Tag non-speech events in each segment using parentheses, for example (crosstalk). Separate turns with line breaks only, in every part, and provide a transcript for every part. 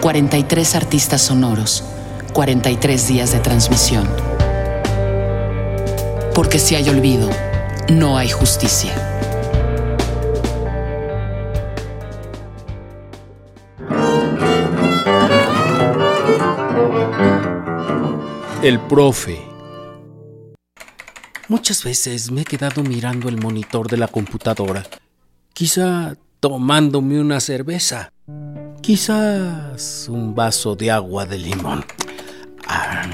43 artistas sonoros, 43 días de transmisión. Porque si hay olvido, no hay justicia.
El profe. Muchas veces me he quedado mirando el monitor de la computadora. Quizá tomándome una cerveza. Quizás un vaso de agua de limón. Ah.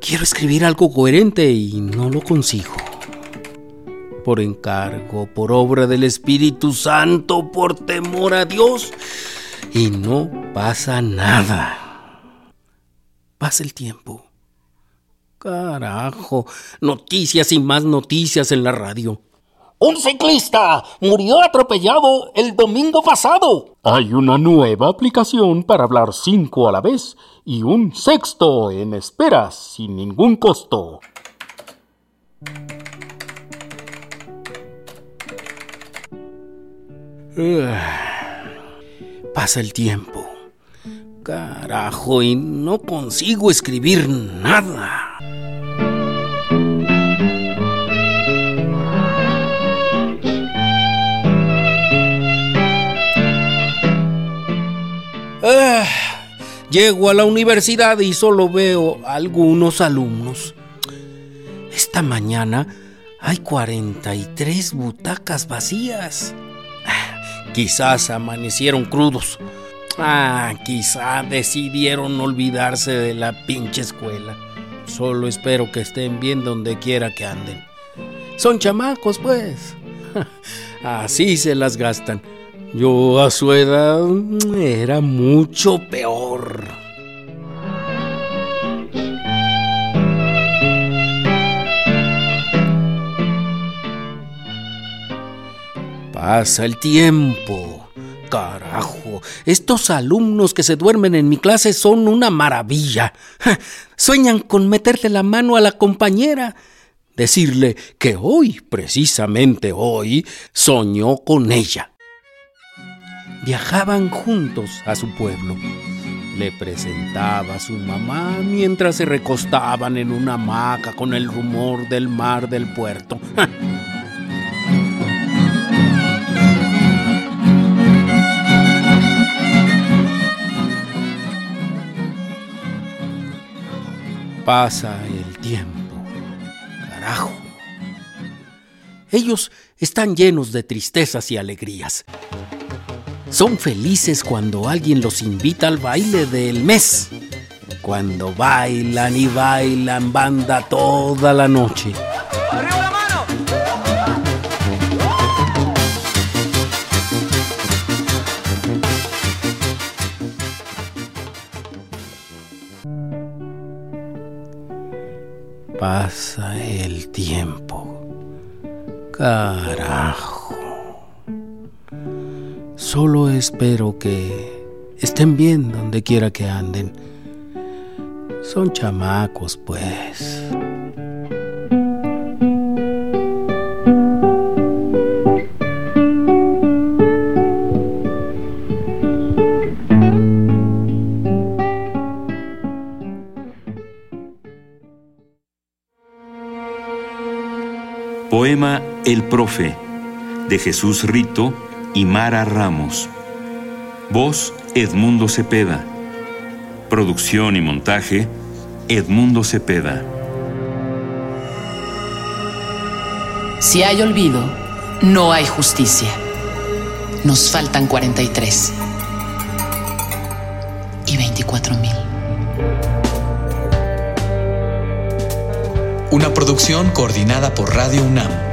Quiero escribir algo coherente y no lo consigo. Por encargo, por obra del Espíritu Santo, por temor a Dios. Y no pasa nada. Pasa el tiempo. Carajo, noticias y más noticias en la radio.
Un ciclista murió atropellado el domingo pasado.
Hay una nueva aplicación para hablar cinco a la vez y un sexto en espera sin ningún costo. (sighs)
Pasa el tiempo. Carajo, y no consigo escribir nada. Llego a la universidad y solo veo algunos alumnos. Esta mañana hay 43 butacas vacías. (sighs) Quizás amanecieron crudos. Ah, quizá decidieron olvidarse de la pinche escuela. Solo espero que estén bien donde quiera que anden. Son chamacos, pues. (laughs) Así se las gastan. Yo a su edad era mucho peor. Pasa el tiempo. Carajo, estos alumnos que se duermen en mi clase son una maravilla. Sueñan con meterle la mano a la compañera, decirle que hoy, precisamente hoy, soñó con ella viajaban juntos a su pueblo. Le presentaba a su mamá mientras se recostaban en una hamaca con el rumor del mar del puerto. Pasa el tiempo. Carajo. Ellos están llenos de tristezas y alegrías. Son felices cuando alguien los invita al baile del mes. Cuando bailan y bailan banda toda la noche. ¡Arriba la mano! Pasa el tiempo. Carajo. Solo espero que estén bien donde quiera que anden. Son chamacos, pues.
Poema El Profe de Jesús Rito y Mara Ramos. Voz Edmundo Cepeda. Producción y montaje Edmundo Cepeda.
Si hay olvido, no hay justicia. Nos faltan 43 y 24 mil.
Una producción coordinada por Radio UNAM